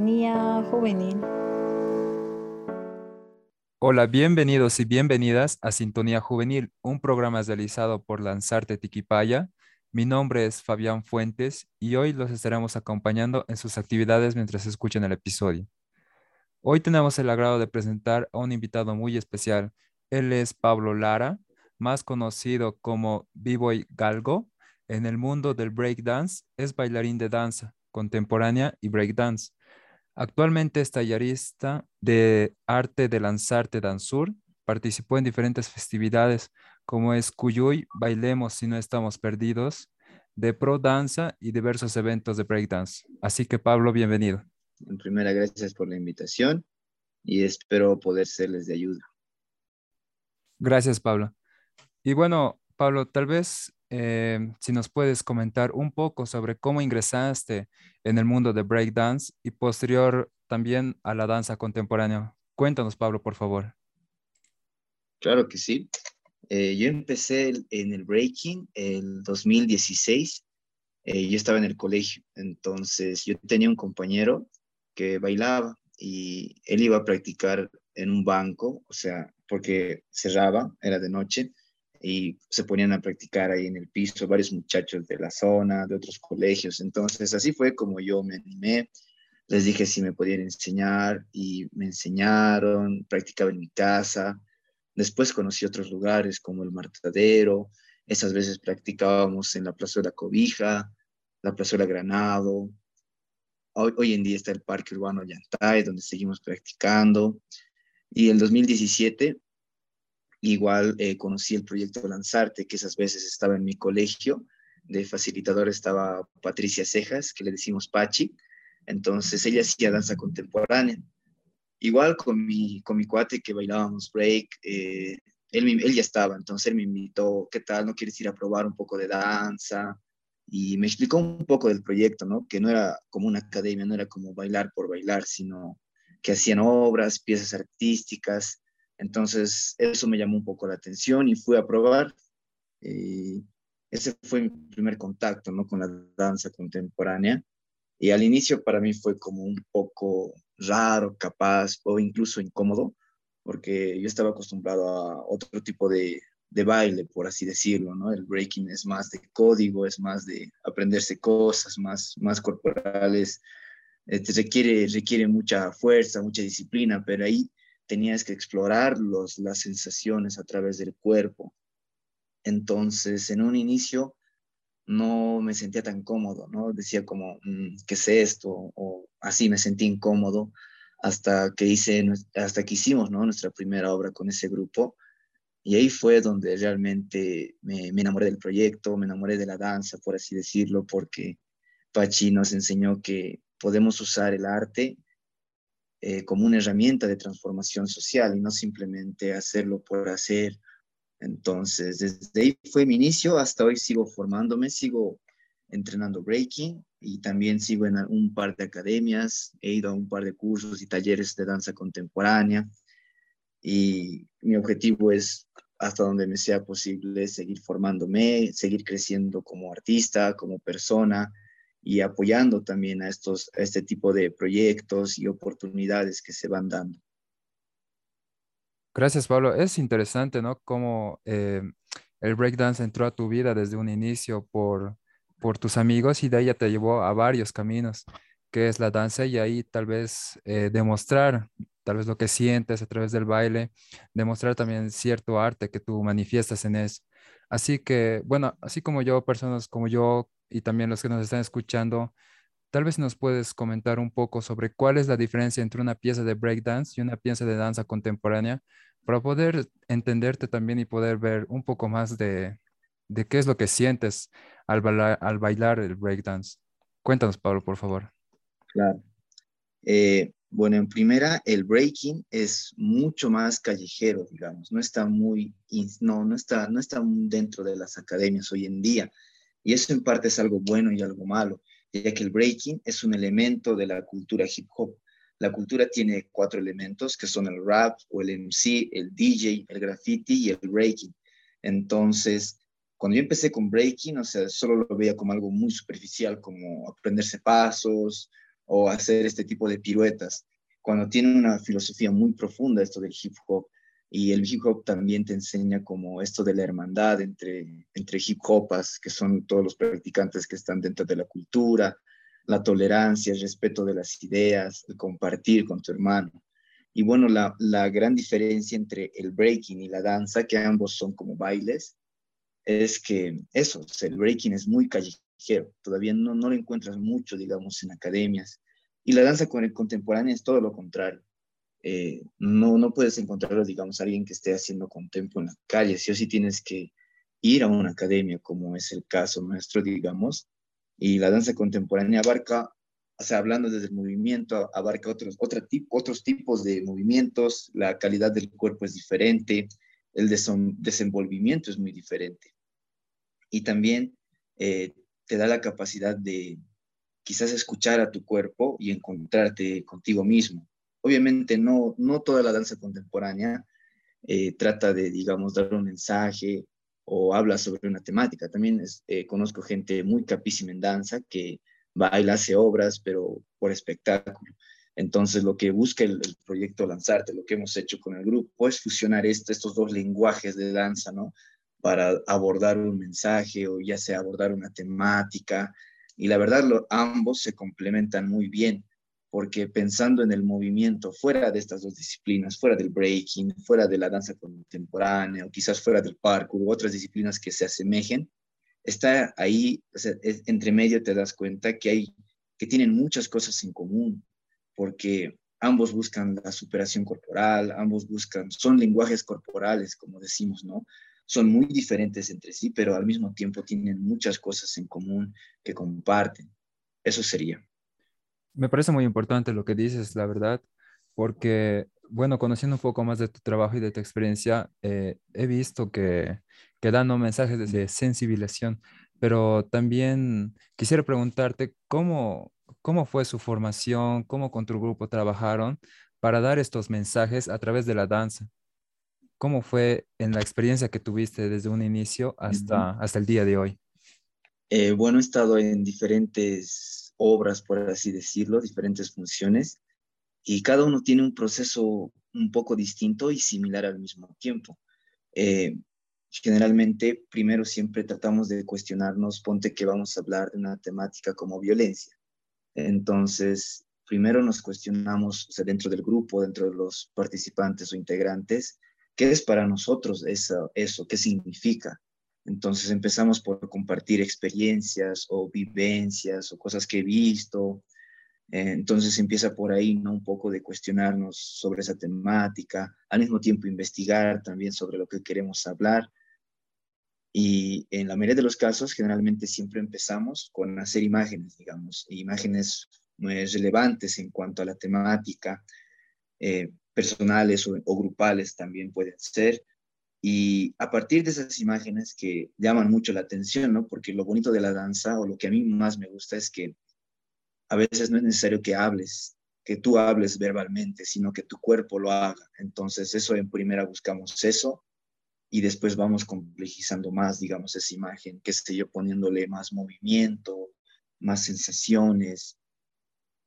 Sintonía Juvenil. Hola, bienvenidos y bienvenidas a Sintonía Juvenil, un programa realizado por Lanzarte Tiquipaya. Mi nombre es Fabián Fuentes y hoy los estaremos acompañando en sus actividades mientras escuchan el episodio. Hoy tenemos el agrado de presentar a un invitado muy especial. Él es Pablo Lara, más conocido como B-Boy Galgo. En el mundo del breakdance es bailarín de danza contemporánea y breakdance. Actualmente es tallerista de arte de Lanzarte Dansur. Participó en diferentes festividades como es Cuyuy, Bailemos si no estamos perdidos, de Pro Danza y diversos eventos de breakdance. Así que Pablo, bienvenido. En primera, gracias por la invitación y espero poder serles de ayuda. Gracias, Pablo. Y bueno, Pablo, tal vez eh, si nos puedes comentar un poco sobre cómo ingresaste en el mundo de breakdance y posterior también a la danza contemporánea. Cuéntanos, Pablo, por favor. Claro que sí. Eh, yo empecé en el breaking el 2016. Eh, yo estaba en el colegio, entonces yo tenía un compañero que bailaba y él iba a practicar en un banco, o sea, porque cerraba, era de noche, y se ponían a practicar ahí en el piso varios muchachos de la zona, de otros colegios. Entonces, así fue como yo me animé. Les dije si me podían enseñar y me enseñaron, practicaba en mi casa. Después conocí otros lugares como el Martadero. Esas veces practicábamos en la Plaza de la Cobija, la Plaza de la Granado. Hoy, hoy en día está el Parque Urbano Yantay, donde seguimos practicando. Y el 2017 Igual eh, conocí el proyecto Lanzarte, que esas veces estaba en mi colegio. De facilitador estaba Patricia Cejas, que le decimos Pachi. Entonces ella hacía danza contemporánea. Igual con mi, con mi cuate que bailábamos break, eh, él, él ya estaba, entonces él me invitó, ¿qué tal? ¿No quieres ir a probar un poco de danza? Y me explicó un poco del proyecto, ¿no? Que no era como una academia, no era como bailar por bailar, sino que hacían obras, piezas artísticas, entonces, eso me llamó un poco la atención y fui a probar. Y ese fue mi primer contacto ¿no? con la danza contemporánea. Y al inicio para mí fue como un poco raro, capaz o incluso incómodo, porque yo estaba acostumbrado a otro tipo de, de baile, por así decirlo, ¿no? El breaking es más de código, es más de aprenderse cosas, más, más corporales, eh, requiere, requiere mucha fuerza, mucha disciplina, pero ahí tenías que explorar los, las sensaciones a través del cuerpo. Entonces, en un inicio no me sentía tan cómodo, ¿no? Decía como, mm, ¿qué es esto? O así me sentí incómodo hasta que hice, hasta que hicimos. Nuestra primera obra con ese grupo. Y ahí fue donde realmente me, me enamoré del proyecto, me enamoré de la danza, por así decirlo, porque Pachi nos enseñó que podemos usar el arte eh, como una herramienta de transformación social y no simplemente hacerlo por hacer. Entonces, desde ahí fue mi inicio, hasta hoy sigo formándome, sigo entrenando breaking y también sigo en un par de academias, he ido a un par de cursos y talleres de danza contemporánea. Y mi objetivo es hasta donde me sea posible seguir formándome, seguir creciendo como artista, como persona, y apoyando también a, estos, a este tipo de proyectos y oportunidades que se van dando. Gracias, Pablo. Es interesante, ¿no? Cómo eh, el breakdance entró a tu vida desde un inicio por, por tus amigos y de ya te llevó a varios caminos, que es la danza y ahí tal vez eh, demostrar, tal vez lo que sientes a través del baile, demostrar también cierto arte que tú manifiestas en eso. Así que, bueno, así como yo, personas como yo y también los que nos están escuchando, tal vez nos puedes comentar un poco sobre cuál es la diferencia entre una pieza de breakdance y una pieza de danza contemporánea para poder entenderte también y poder ver un poco más de, qué es lo que sientes al bailar, al bailar el breakdance. Cuéntanos, Pablo, por favor. Claro. Eh, bueno, en primera, el breaking es mucho más callejero, digamos, no está muy, no, no está, no está dentro de las academias hoy en día. Y eso en parte es algo bueno y algo malo, ya que el breaking es un elemento de la cultura hip hop. La cultura tiene cuatro elementos que son el rap o el MC, el DJ, el graffiti y el breaking. Entonces, cuando yo empecé con breaking, o sea, solo lo veía como algo muy superficial, como aprenderse pasos o hacer este tipo de piruetas, cuando tiene una filosofía muy profunda esto del hip hop. Y el hip hop también te enseña como esto de la hermandad entre, entre hip hopas, que son todos los practicantes que están dentro de la cultura, la tolerancia, el respeto de las ideas, el compartir con tu hermano. Y bueno, la, la gran diferencia entre el breaking y la danza, que ambos son como bailes, es que eso, el breaking es muy callejero, todavía no, no lo encuentras mucho, digamos, en academias. Y la danza contemporánea es todo lo contrario. Eh, no, no puedes encontrarlo, digamos, alguien que esté haciendo contempo en la calle, sí o sí tienes que ir a una academia, como es el caso nuestro, digamos, y la danza contemporánea abarca, o sea, hablando desde el movimiento, abarca otros, otro otros tipos de movimientos, la calidad del cuerpo es diferente, el desenvolvimiento es muy diferente. Y también eh, te da la capacidad de quizás escuchar a tu cuerpo y encontrarte contigo mismo. Obviamente no, no toda la danza contemporánea eh, trata de, digamos, dar un mensaje o habla sobre una temática. También eh, conozco gente muy capísima en danza que baila, hace obras, pero por espectáculo. Entonces, lo que busca el, proyecto Lanzarte, lo que hemos hecho con el grupo, es fusionar este, estos dos lenguajes de danza, ¿no? Para abordar un mensaje o ya sea abordar una temática. Y la verdad, ambos se complementan muy bien, porque pensando en el movimiento fuera de estas dos disciplinas, fuera del breaking, fuera de la danza contemporánea o quizás fuera del parkour u otras disciplinas que se asemejen, está ahí, entre medio te das cuenta que hay que tienen muchas cosas en común porque ambos buscan la superación corporal, ambos buscan, son lenguajes corporales, como decimos, ¿no? Son muy diferentes entre sí, pero al mismo tiempo tienen muchas cosas en común que comparten. Eso sería. Me parece muy importante lo que dices, la verdad, porque, bueno, conociendo un poco más de tu trabajo y de tu experiencia, eh, he visto que, que dando mensajes de sensibilización, pero también quisiera preguntarte cómo, cómo fue su formación, cómo con tu grupo trabajaron para dar estos mensajes a través de la danza. ¿Cómo fue en la experiencia que tuviste desde un inicio hasta, hasta el día de hoy? Eh, bueno, he estado en diferentes obras, por así decirlo, diferentes funciones, y cada uno tiene un proceso un poco distinto y similar al mismo tiempo. Eh, generalmente, primero siempre tratamos de cuestionarnos, ponte que vamos a hablar de una temática como violencia. Entonces, primero nos cuestionamos dentro del grupo, dentro de los participantes o integrantes, ¿qué es para nosotros eso? eso ¿Qué significa? Entonces empezamos por compartir experiencias o vivencias o cosas que he visto. entonces empieza por ahí, ¿no? Un poco de cuestionarnos sobre esa temática, al mismo tiempo investigar también sobre lo que queremos hablar y en la mayoría de los casos, generalmente siempre empezamos con hacer imágenes, digamos, imágenes muy relevantes en cuanto a la temática, eh, personales o, o, grupales también pueden ser. Y a partir de esas imágenes que llaman mucho la atención, ¿no? Porque lo bonito de la danza o lo que a mí más me gusta es que a veces no es necesario que hables, que tú hables verbalmente, sino que tu cuerpo lo haga. Entonces, eso en primera buscamos eso y después vamos complejizando más, digamos, esa imagen, que sé yo, poniéndole más movimiento, más sensaciones,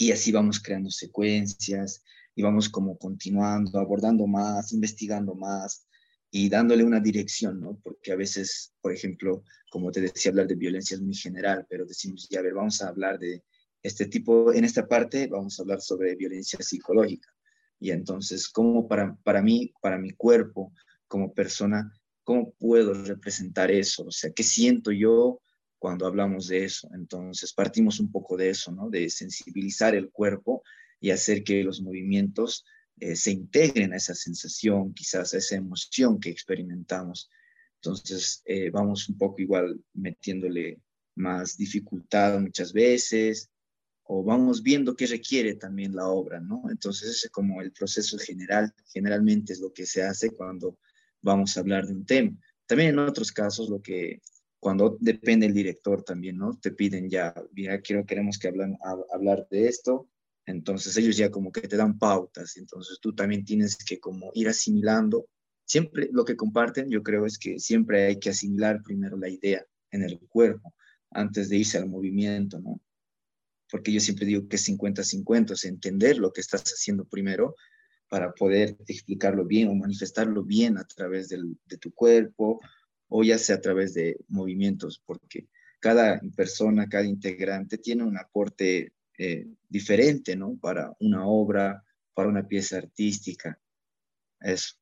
y así vamos creando secuencias y vamos como continuando, abordando más, investigando más y dándole una dirección, ¿no? Porque a veces, por ejemplo, como te decía, hablar de violencia es muy general, pero decimos, ya, a ver, vamos a hablar de este tipo, en esta parte vamos a hablar sobre violencia psicológica. Y entonces, ¿cómo para, para mí, para mi cuerpo, como persona, ¿cómo puedo representar eso? O sea, ¿qué siento yo cuando hablamos de eso? Entonces, partimos un poco de eso, ¿no? De sensibilizar el cuerpo y hacer que los movimientos eh, se integren a esa sensación, quizás a esa emoción que experimentamos. Entonces, eh, vamos un poco igual metiéndole más dificultad muchas veces, o vamos viendo qué requiere también la obra, ¿no? Entonces, ese es como el proceso general, generalmente es lo que se hace cuando vamos a hablar de un tema. También en otros casos, lo que cuando depende el director también, ¿no? Te piden ya, ya quiero, queremos que hablan, hablar de esto, entonces ellos ya como que te dan pautas, entonces tú también tienes que como ir asimilando. Siempre lo que comparten, yo creo, es que siempre hay que asimilar primero la idea en el cuerpo antes de irse al movimiento, ¿no? porque yo siempre digo que es 50-50, es entender lo que estás haciendo primero para poder explicarlo bien o manifestarlo bien a través del, de tu cuerpo o ya sea a través de movimientos, porque cada persona, cada integrante tiene un aporte eh, diferente, ¿no? Para una obra, para una pieza artística. Eso.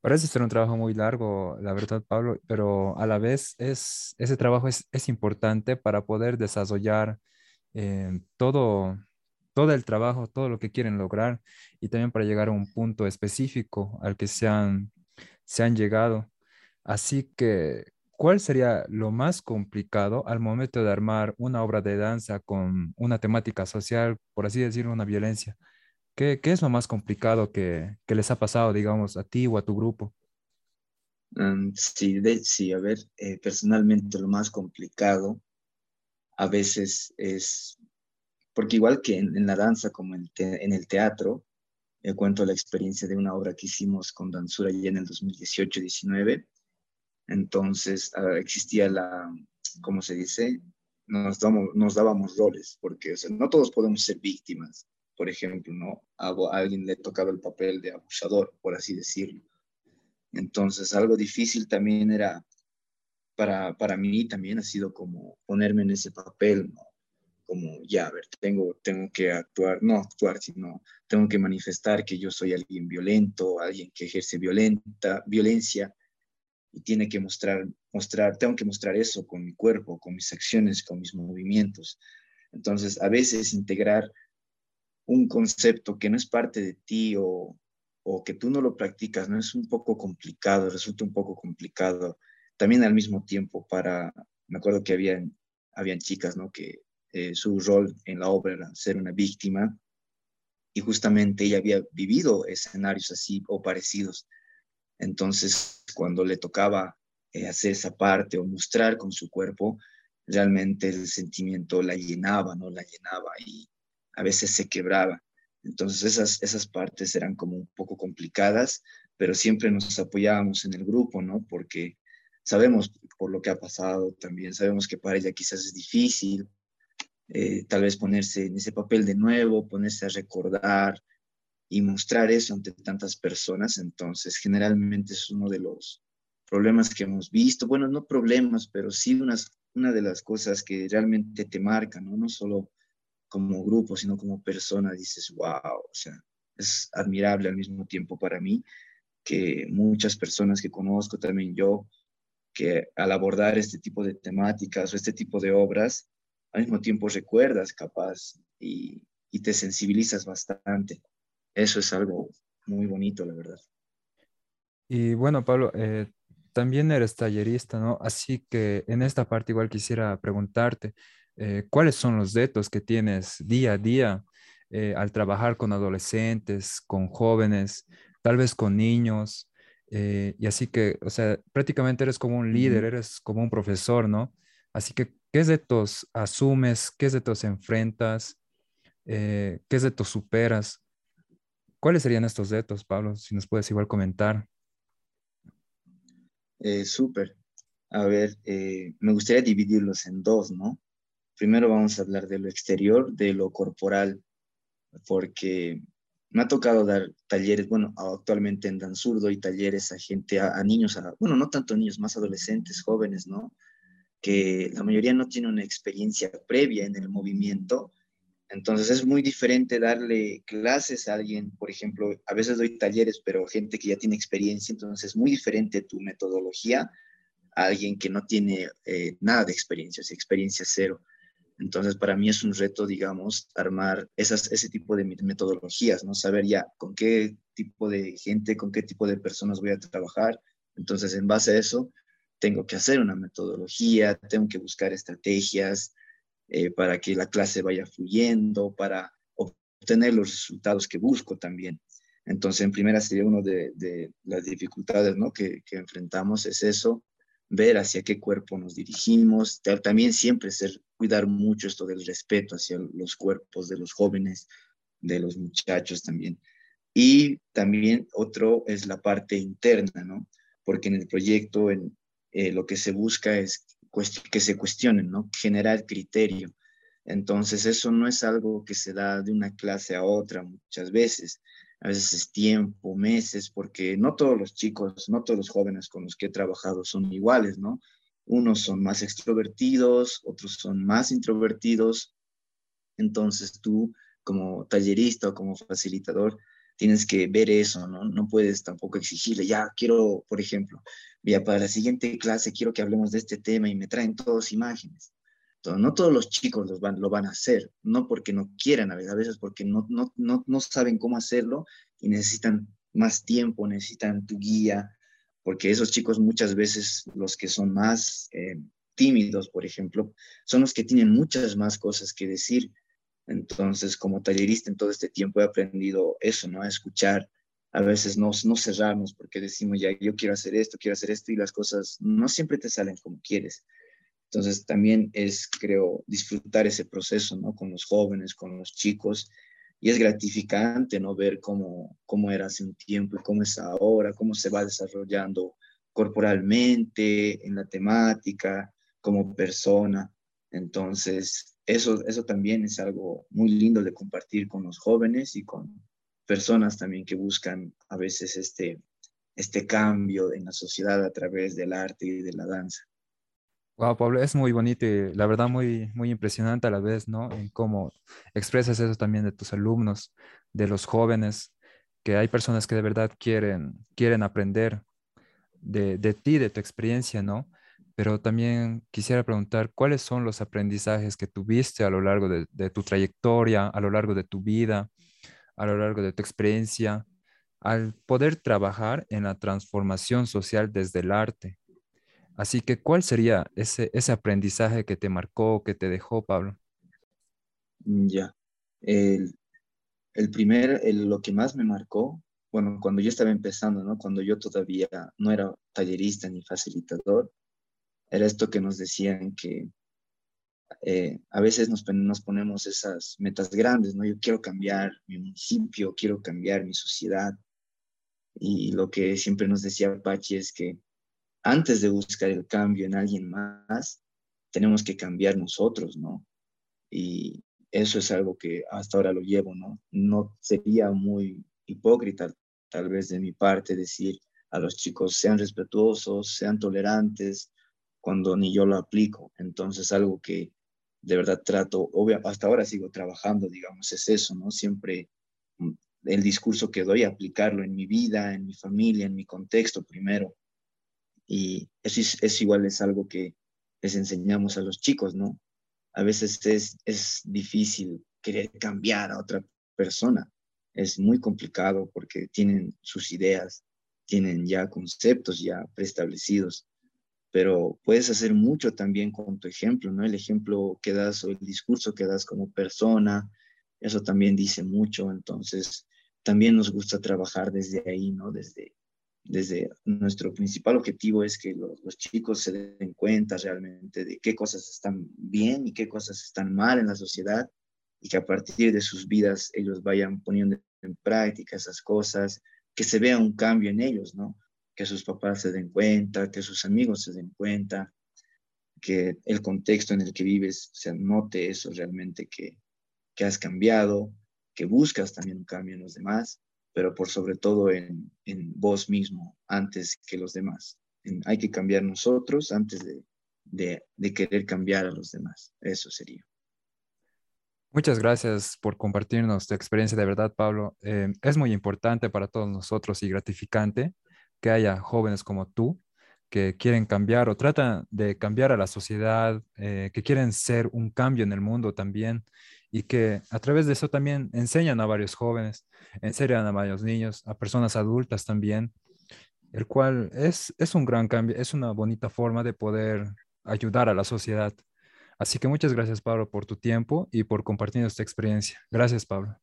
Parece ser un trabajo muy largo, la verdad, Pablo, pero a la vez es, ese trabajo es, es importante para poder desarrollar eh, todo, todo el trabajo, todo lo que quieren lograr y también para llegar a un punto específico al que se han, se han llegado. Así que, ¿cuál sería lo más complicado al momento de armar una obra de danza con una temática social, por así decirlo, una violencia? ¿Qué, qué es lo más complicado que, que, les ha pasado, digamos, a ti o a tu grupo? Um, sí, de, sí, a ver, eh, personalmente lo más complicado a veces es, porque igual que en, en la danza como en, te, en el teatro, eh, cuento la experiencia de una obra que hicimos con Danzura ya en el 2018-19, entonces existía la, ¿cómo se dice? Nos, damos, nos dábamos roles, porque no todos podemos ser víctimas. Por ejemplo, ¿no? A, alguien le tocaba el papel de abusador, por así decirlo. Entonces, algo difícil también era, para, para mí también ha sido como ponerme en ese papel, como ya, a ver, tengo, tengo que actuar, no actuar, sino tengo que manifestar que yo soy alguien violento, alguien que ejerce violenta, violencia, y tiene que mostrar, mostrar, tengo que mostrar eso con mi cuerpo, con mis acciones, con mis movimientos. Entonces, a veces integrar un concepto que no es parte de ti o, o que tú no lo practicas, no es un poco complicado, resulta un poco complicado. También al mismo tiempo para, me acuerdo que habían, habían chicas, ¿no? Que eh, su rol en la obra era ser una víctima y justamente ella había vivido escenarios así o parecidos. Entonces, cuando le tocaba eh, hacer esa parte o mostrar con su cuerpo, realmente el sentimiento la llenaba, ¿no? La llenaba y a veces se quebraba. Entonces, esas, esas partes eran como un poco complicadas, pero siempre nos apoyábamos en el grupo, ¿no? Porque sabemos por lo que ha pasado también, sabemos que para ella quizás es difícil, eh, tal vez ponerse en ese papel de nuevo, ponerse a recordar, y mostrar eso ante tantas personas. Entonces, generalmente es uno de los problemas que hemos visto. Bueno, no problemas, pero sí unas, una de las cosas que realmente te marcan, ¿no? No solo como grupo, sino como persona. Dices, wow, o sea, es admirable al mismo tiempo para mí que muchas personas que conozco, también yo, que al abordar este tipo de temáticas o este tipo de obras, al mismo tiempo recuerdas capaz y, y te sensibilizas bastante eso es algo muy bonito, la verdad. Y bueno, Pablo, eh, también eres tallerista, ¿no? Así que en esta parte igual quisiera preguntarte, eh, ¿cuáles son los retos que tienes día a día eh, al trabajar con adolescentes, con jóvenes, tal vez con niños? Eh, y así que, o sea, prácticamente eres como un líder, eres como un profesor, ¿no? Así que, ¿qué retos asumes? ¿Qué retos enfrentas? ¿Qué retos superas? ¿Cuáles serían estos retos, Pablo? Si nos puedes igual comentar. Eh, Súper. A ver, eh, me gustaría dividirlos en dos, ¿no? Primero vamos a hablar de lo exterior, de lo corporal, porque me ha tocado dar talleres, bueno, actualmente en Danzurdo y talleres a gente, a, a niños, a, bueno, no tanto niños, más adolescentes, jóvenes, ¿no? Que la mayoría no tiene una experiencia previa en el movimiento entonces es muy diferente darle clases a alguien, por ejemplo, a veces doy talleres, pero gente que ya tiene experiencia, entonces es muy diferente tu metodología a alguien que no tiene eh, nada de experiencia, o sea, experiencia cero. Entonces para mí es un reto, digamos, armar esas, ese tipo de metodologías, ¿no? Saber ya con qué tipo de gente, con qué tipo de personas voy a trabajar. Entonces en base a eso, tengo que hacer una metodología, tengo que buscar estrategias, eh, para que la clase vaya fluyendo, para obtener los resultados que busco también. Entonces, en primera sería una de, de, las dificultades ¿no? que, que, enfrentamos, es eso, ver hacia qué cuerpo nos dirigimos, también siempre ser, cuidar mucho esto del respeto hacia los cuerpos de los jóvenes, de los muchachos también. Y también otro es la parte interna, ¿no? Porque en el proyecto en, eh, lo que se busca es que se cuestionen, ¿no? Generar criterio. Entonces, eso no es algo que se da de una clase a otra muchas veces. A veces es tiempo, meses, porque no todos los chicos, no todos los jóvenes con los que he trabajado son iguales, ¿no? Unos son más extrovertidos, otros son más introvertidos. Entonces, tú como tallerista o como facilitador, tienes que ver eso, ¿no? No puedes tampoco exigirle, ya quiero, por ejemplo, ya para la siguiente clase quiero que hablemos de este tema y me traen todas imágenes. No todos los chicos van, lo van a hacer, no porque no quieran, a veces, porque no saben cómo hacerlo y necesitan más tiempo, necesitan tu guía, porque esos chicos muchas veces, los que son más eh, tímidos, por ejemplo, son los que tienen muchas más cosas que decir entonces, como tallerista en todo este tiempo he aprendido eso, ¿no? A escuchar, a veces no, no cerrarnos porque decimos, ya, yo quiero hacer esto, quiero hacer esto y las cosas no siempre te salen como quieres. Entonces, también es, creo, disfrutar ese proceso, ¿no? Con los jóvenes, con los chicos. Y es gratificante, ¿no? Ver cómo, cómo era hace un tiempo y cómo es ahora, cómo se va desarrollando corporalmente, en la temática, como persona. Entonces, eso, eso también es algo muy lindo de compartir con los jóvenes y con personas también que buscan a veces este, este cambio en la sociedad a través del arte y de la danza. Wow, Pablo, es muy bonito y la verdad muy, muy impresionante a la vez, ¿no? En cómo expresas eso también de tus alumnos, de los jóvenes, que hay personas que de verdad quieren, quieren aprender de, de ti, de tu experiencia, ¿no? Pero también quisiera preguntar cuáles son los aprendizajes que tuviste a lo largo de, tu trayectoria, a lo largo de tu vida, a lo largo de tu experiencia, al poder trabajar en la transformación social desde el arte. Así que, ¿cuál sería ese, ese aprendizaje que te marcó, que te dejó, Pablo? Ya. El, el primer, lo que más me marcó, bueno, cuando yo estaba empezando, ¿no? Cuando yo todavía no era tallerista ni facilitador, era esto que nos decían que eh, a veces nos, nos, ponemos esas metas grandes, ¿no? Yo quiero cambiar mi municipio, quiero cambiar mi sociedad. Y lo que siempre nos decía Pachi es que antes de buscar el cambio en alguien más, tenemos que cambiar nosotros, ¿no? Y eso es algo que hasta ahora lo llevo, ¿no? No sería muy hipócrita tal vez de mi parte decir a los chicos sean respetuosos, sean tolerantes, cuando ni yo lo aplico. Entonces, algo que de verdad trato, obvio, hasta ahora sigo trabajando, digamos, es eso, ¿no? Siempre mm, el discurso que doy, aplicarlo en mi vida, en mi familia, en mi contexto primero. Y eso es, igual, es algo que les enseñamos a los chicos, ¿no? A veces es, es difícil querer cambiar a otra persona. Es muy complicado porque tienen sus ideas, tienen ya conceptos ya preestablecidos pero puedes hacer mucho también con tu ejemplo, ¿no? El ejemplo que das o el discurso que das como persona, eso también dice mucho, entonces también nos gusta trabajar desde ahí, ¿no? Desde, desde nuestro principal objetivo es que los, los, chicos se den cuenta realmente de qué cosas están bien y qué cosas están mal en la sociedad y que a partir de sus vidas ellos vayan poniendo en práctica esas cosas, que se vea un cambio en ellos, ¿no? Que sus papás se den cuenta, que sus amigos se den cuenta, que el contexto en el que vives se note eso realmente que, que has cambiado, que buscas también un cambio en los demás, pero por sobre todo en, en vos mismo antes que los demás. hay que cambiar nosotros antes de, de, querer cambiar a los demás. Eso sería. Muchas gracias por compartirnos tu experiencia de verdad, Pablo. Eh, es muy importante para todos nosotros y gratificante que haya jóvenes como tú que quieren cambiar o tratan de cambiar a la sociedad, eh, que quieren ser un cambio en el mundo también y que a través de eso también enseñan a varios jóvenes, enseñan a varios niños, a personas adultas también, el cual es, es un gran cambio, es una bonita forma de poder ayudar a la sociedad. Así que muchas gracias, Pablo, por tu tiempo y por compartir esta experiencia. Gracias, Pablo.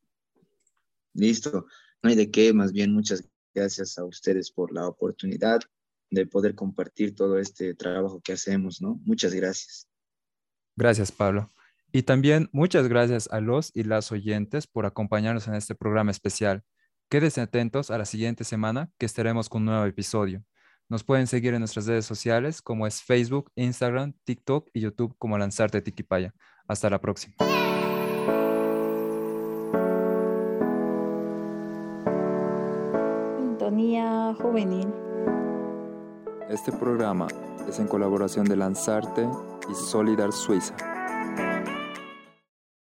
Listo. No hay de qué, más bien muchas Gracias a ustedes por la oportunidad de poder compartir todo este trabajo que hacemos, ¿no? Muchas gracias. Gracias, Pablo. Y también muchas gracias a los y las oyentes por acompañarnos en este programa especial. Quédense atentos a la siguiente semana que estaremos con un nuevo episodio. Nos pueden seguir en nuestras redes sociales como es Facebook, Instagram, TikTok y YouTube como Lanzarte Tiquipaya. Hasta la próxima. Juvenil. Este programa es en colaboración de Lanzarte y Solidar Suiza.